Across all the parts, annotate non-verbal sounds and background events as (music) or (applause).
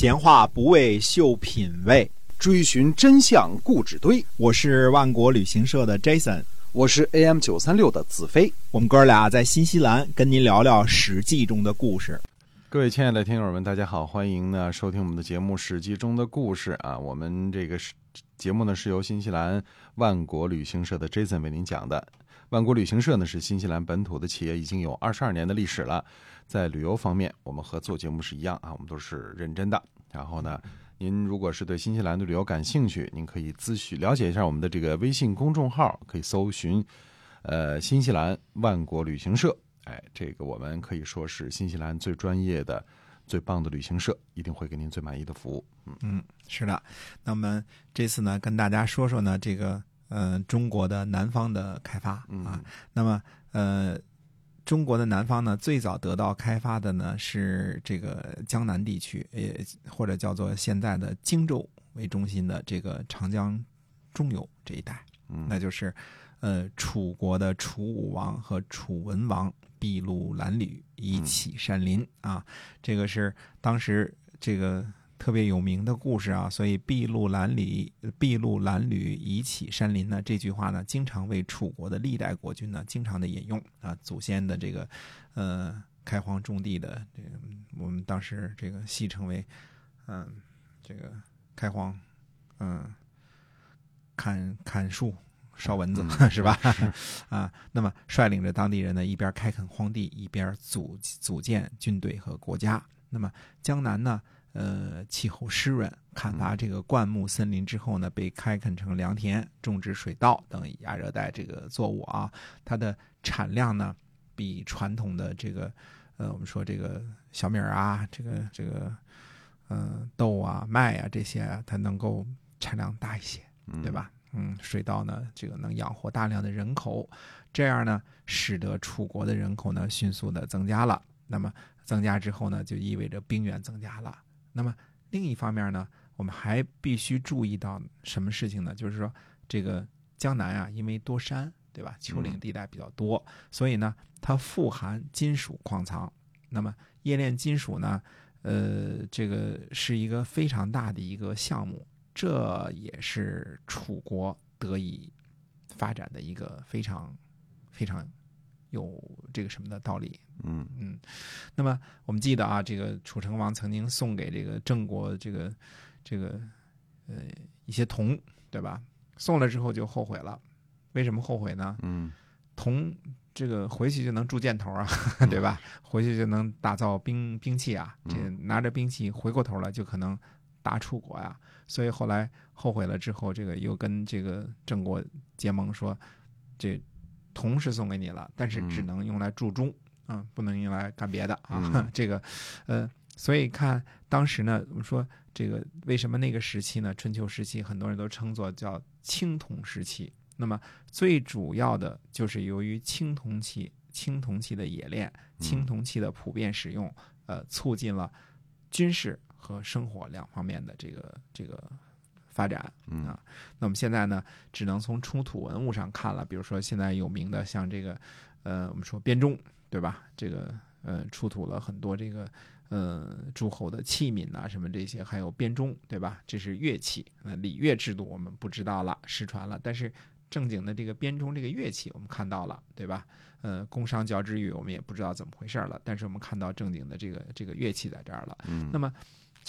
闲话不为秀品味，追寻真相固执堆。我是万国旅行社的 Jason，我是 AM 九三六的子飞。我们哥俩在新西兰跟您聊聊《史记》中的故事。各位亲爱的听友们，大家好，欢迎呢收听我们的节目《史记》中的故事啊。我们这个是节目呢是由新西兰万国旅行社的 Jason 为您讲的。万国旅行社呢是新西兰本土的企业，已经有二十二年的历史了。在旅游方面，我们和做节目是一样啊，我们都是认真的。然后呢，您如果是对新西兰的旅游感兴趣，您可以咨询了解一下我们的这个微信公众号，可以搜寻呃新西兰万国旅行社。哎，这个我们可以说是新西兰最专业的、最棒的旅行社，一定会给您最满意的服务。嗯嗯，是的。那我们这次呢，跟大家说说呢，这个呃中国的南方的开发啊。那么呃。中国的南方呢，最早得到开发的呢是这个江南地区，也或者叫做现在的荆州为中心的这个长江中游这一带，那就是呃楚国的楚武王和楚文王筚路蓝缕以启山林啊，这个是当时这个。特别有名的故事啊，所以“筚路蓝缕，筚路蓝缕以启山林”呢，这句话呢，经常为楚国的历代国君呢，经常的引用啊，祖先的这个，呃，开荒种地的这个，我们当时这个戏称为，嗯，这个开荒，嗯，砍砍树烧蚊子是吧？(laughs) 啊，那么率领着当地人呢，一边开垦荒地，一边组组建军队和国家。那么江南呢？呃，气候湿润，砍伐这个灌木森林之后呢，被开垦成良田，种植水稻等亚热带这个作物啊，它的产量呢，比传统的这个，呃，我们说这个小米啊，这个这个，呃，豆啊、麦啊这些，啊，它能够产量大一些，对吧？嗯，水稻呢，这个能养活大量的人口，这样呢，使得楚国的人口呢迅速的增加了。那么增加之后呢，就意味着兵源增加了。那么另一方面呢，我们还必须注意到什么事情呢？就是说，这个江南啊，因为多山，对吧？丘陵地带比较多，所以呢，它富含金属矿藏。那么冶炼金属呢，呃，这个是一个非常大的一个项目，这也是楚国得以发展的一个非常非常。有这个什么的道理？嗯嗯，那么我们记得啊，这个楚成王曾经送给这个郑国这个这个呃一些铜，对吧？送了之后就后悔了，为什么后悔呢？嗯，铜这个回去就能铸箭头啊，(laughs) 对吧？回去就能打造兵兵器啊，这拿着兵器回过头来就可能打楚国呀，所以后来后悔了之后，这个又跟这个郑国结盟说这。铜是送给你了，但是只能用来铸钟，嗯，不能用来干别的啊。(laughs) 这个，呃，所以看当时呢，我们说这个为什么那个时期呢？春秋时期很多人都称作叫青铜时期。那么最主要的就是由于青铜器、青铜器的冶炼、青铜器的普遍使用，呃，促进了军事和生活两方面的这个这个。发展啊，那我们现在呢，只能从出土文物上看了。比如说，现在有名的像这个，呃，我们说编钟，对吧？这个呃，出土了很多这个呃诸侯的器皿呐，什么这些，还有编钟，对吧？这是乐器。那礼乐制度我们不知道了，失传了。但是正经的这个编钟这个乐器，我们看到了，对吧？呃，工商角徵羽，我们也不知道怎么回事了。但是我们看到正经的这个这个乐器在这儿了。嗯，那么。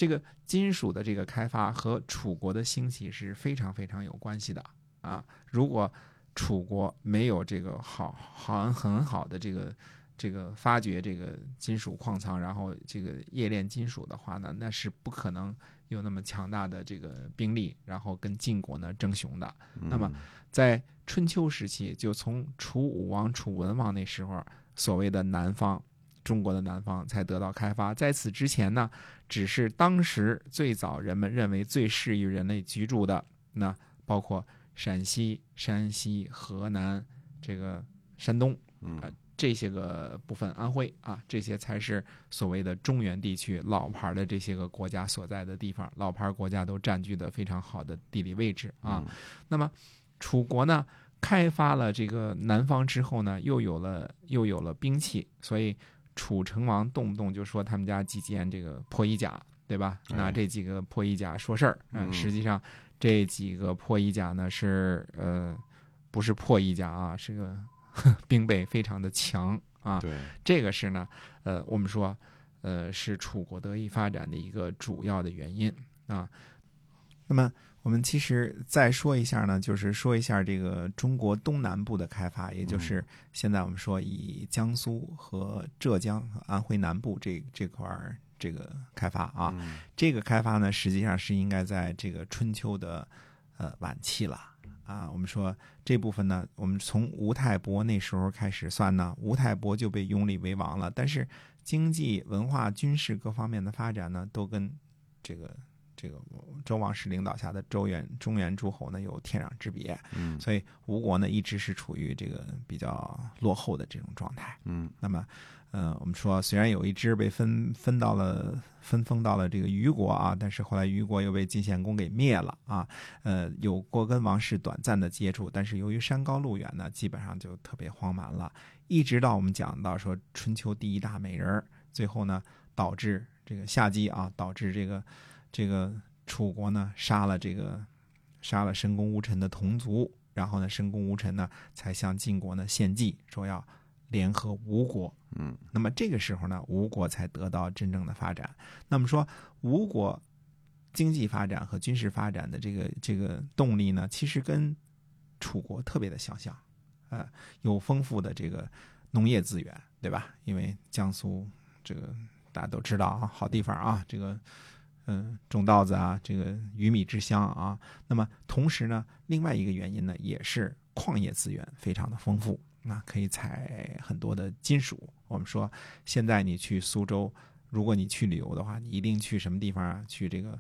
这个金属的这个开发和楚国的兴起是非常非常有关系的啊！如果楚国没有这个好好很好的这个这个发掘这个金属矿藏，然后这个冶炼金属的话呢，那是不可能有那么强大的这个兵力，然后跟晋国呢争雄的。那么在春秋时期，就从楚武王、楚文王那时候，所谓的南方。中国的南方才得到开发，在此之前呢，只是当时最早人们认为最适于人类居住的，那包括陕西、山西、河南、这个山东，啊这些个部分，安徽啊，这些才是所谓的中原地区老牌的这些个国家所在的地方，老牌国家都占据的非常好的地理位置啊。那么楚国呢，开发了这个南方之后呢，又有了又有了兵器，所以。楚成王动不动就说他们家几件这个破衣甲，对吧？哎拿这几个破衣甲说事儿，嗯实际上这几个破衣甲呢是呃不是破衣甲啊，是个 (laughs) 兵备非常的强啊。对，这个是呢，呃，我们说，呃，是楚国得以发展的一个主要的原因啊。那么，我们其实再说一下呢，就是说一下这个中国东南部的开发，也就是现在我们说以江苏和浙江、安徽南部这这块儿这个开发啊，嗯这个开发呢，实际上是应该在这个春秋的呃晚期了啊。我们说这部分呢，我们从吴太伯那时候开始算呢，吴太伯就被拥立为王了。但是经济、文化、军事各方面的发展呢，都跟这个这个周王室领导下的周原中原诸侯呢有天壤之别。嗯所以吴国呢一直是处于这个比较落后的这种状态。嗯那么，呃，我们说虽然有一支被分分到了分封到了这个虞国啊，但是后来虞国又被晋献公给灭了啊。呃，有过跟王室短暂的接触，但是由于山高路远呢，基本上就特别荒蛮了。一直到我们讲到说春秋第一大美人儿，最后呢导致这个夏姬啊，导致这个这个楚国呢杀了这个杀了申公吴臣的同族，然后呢申公吴臣呢才向晋国呢献计，说要联合吴国。嗯那么这个时候呢，吴国才得到真正的发展。那么说，吴国经济发展和军事发展的这个这个动力呢，其实跟楚国特别的相像，呃，有丰富的这个农业资源，对吧？因为江苏这个大家都知道啊，好地方啊，这个嗯、种稻子啊，这个鱼米之乡啊。那么同时呢，另外一个原因呢，也是矿业资源非常的丰富。那可以采很多的金属。我们说，现在你去苏州，如果你去旅游的话，你一定去什么地方啊？去这个，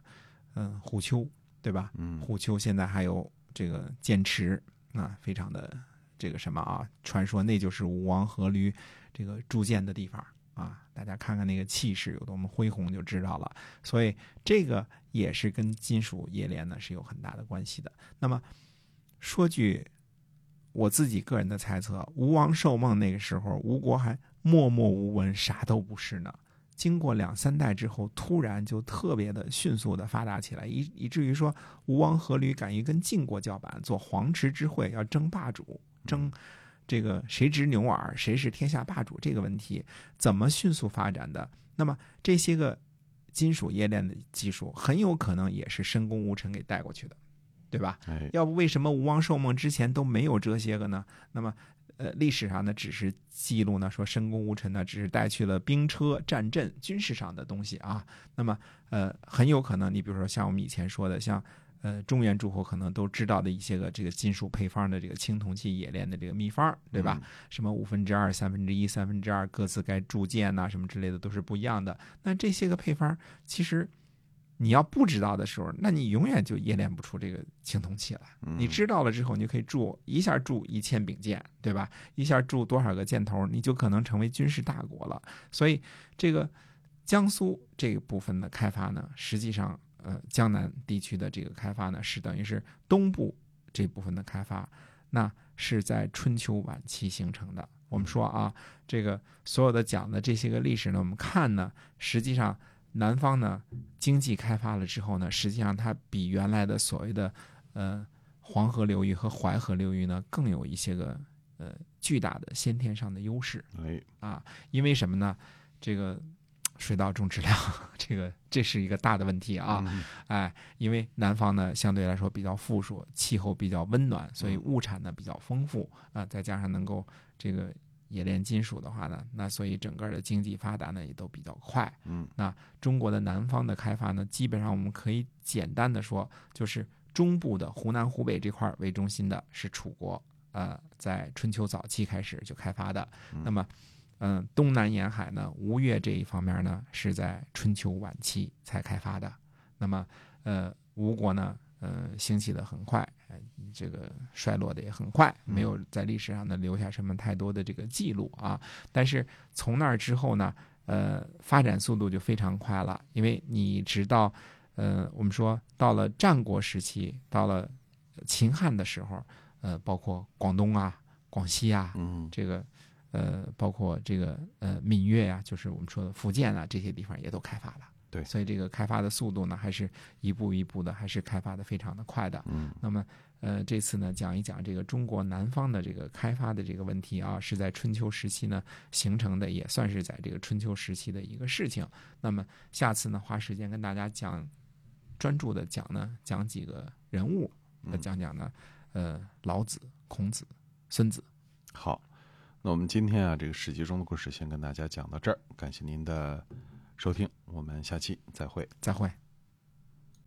嗯，虎丘，对吧？嗯虎丘现在还有这个剑池啊，非常的这个什么啊？传说那就是吴王阖闾这个铸剑的地方啊。大家看看那个气势有多么恢宏就知道了。所以这个也是跟金属冶炼呢是有很大的关系的。那么说句我自己个人的猜测，吴王寿梦那个时候，吴国还默默无闻，啥都不是呢。经过两三代之后，突然就特别的迅速的发达起来，以以至于说吴王阖闾敢于跟晋国叫板，做黄池之会，要争霸主，争这个谁执牛耳，谁是天下霸主这个问题，怎么迅速发展的？那么这些个金属冶炼的技术，很有可能也是申公吴臣给带过去的，对吧？哎要不为什么吴王寿梦之前都没有这些个呢？那么，呃，历史上呢只是记录呢说申公吴臣呢只是带去了兵车、战阵、军事上的东西啊。那么，呃，很有可能你比如说像我们以前说的，像呃中原诸侯可能都知道的一些个这个金属配方的这个青铜器冶炼的这个秘方，对吧？什么五分之二、三分之一、三分之二各自该铸剑呐、什么之类的都是不一样的。那这些个配方其实。你要不知道的时候，那你永远就冶炼不出这个青铜器来。嗯你知道了之后，你就可以铸一下铸一千柄剑，对吧？一下铸多少个箭头，你就可能成为军事大国了。所以，这个江苏这个部分的开发呢，实际上，呃，江南地区的这个开发呢，是等于是东部这部分的开发，那是在春秋晚期形成的。我们说啊，这个所有的讲的这些个历史呢，我们看呢，实际上南方呢经济开发了之后呢，实际上它比原来的所谓的呃黄河流域和淮河流域呢，更有一些个呃巨大的先天上的优势哎啊。因为什么呢？这个水稻种植量，这个这是一个大的问题啊。嗯哎，因为南方呢相对来说比较富庶，气候比较温暖，所以嗯物产呢比较丰富啊、再加上能够这个冶炼金属的话呢，那所以整个的经济发达呢也都比较快。嗯那中国的南方的开发呢，基本上我们可以简单的说，就是中部的湖南、湖北这块儿为中心的是楚国，呃，在春秋早期开始就开发的。嗯那么，嗯、东南沿海呢，吴越这一方面呢，是在春秋晚期才开发的。那么，呃，吴国呢，呃，兴起的很快，呃这个衰落的也很快，没有在历史上呢留下什么太多的这个记录啊。但是从那儿之后呢，呃，发展速度就非常快了，因为你直到，呃，我们说到了战国时期，到了秦汉的时候，呃，包括广东啊、广西啊，嗯这个，呃，包括这个呃闽粤啊，就是我们说的福建啊这些地方也都开发了对所以这个开发的速度呢，还是一步一步的，还是开发的非常的快的。嗯那么，呃，这次呢，讲一讲这个中国南方的这个开发的这个问题啊，是在春秋时期呢形成的，也算是在这个春秋时期的一个事情。那么，下次呢，花时间跟大家讲，专注的讲呢，讲几个人物，呃讲讲呢，呃，老子、孔子、孙子。好，那我们今天啊，这个史记中的故事先跟大家讲到这儿，感谢您的收听，我们下期再会。再会。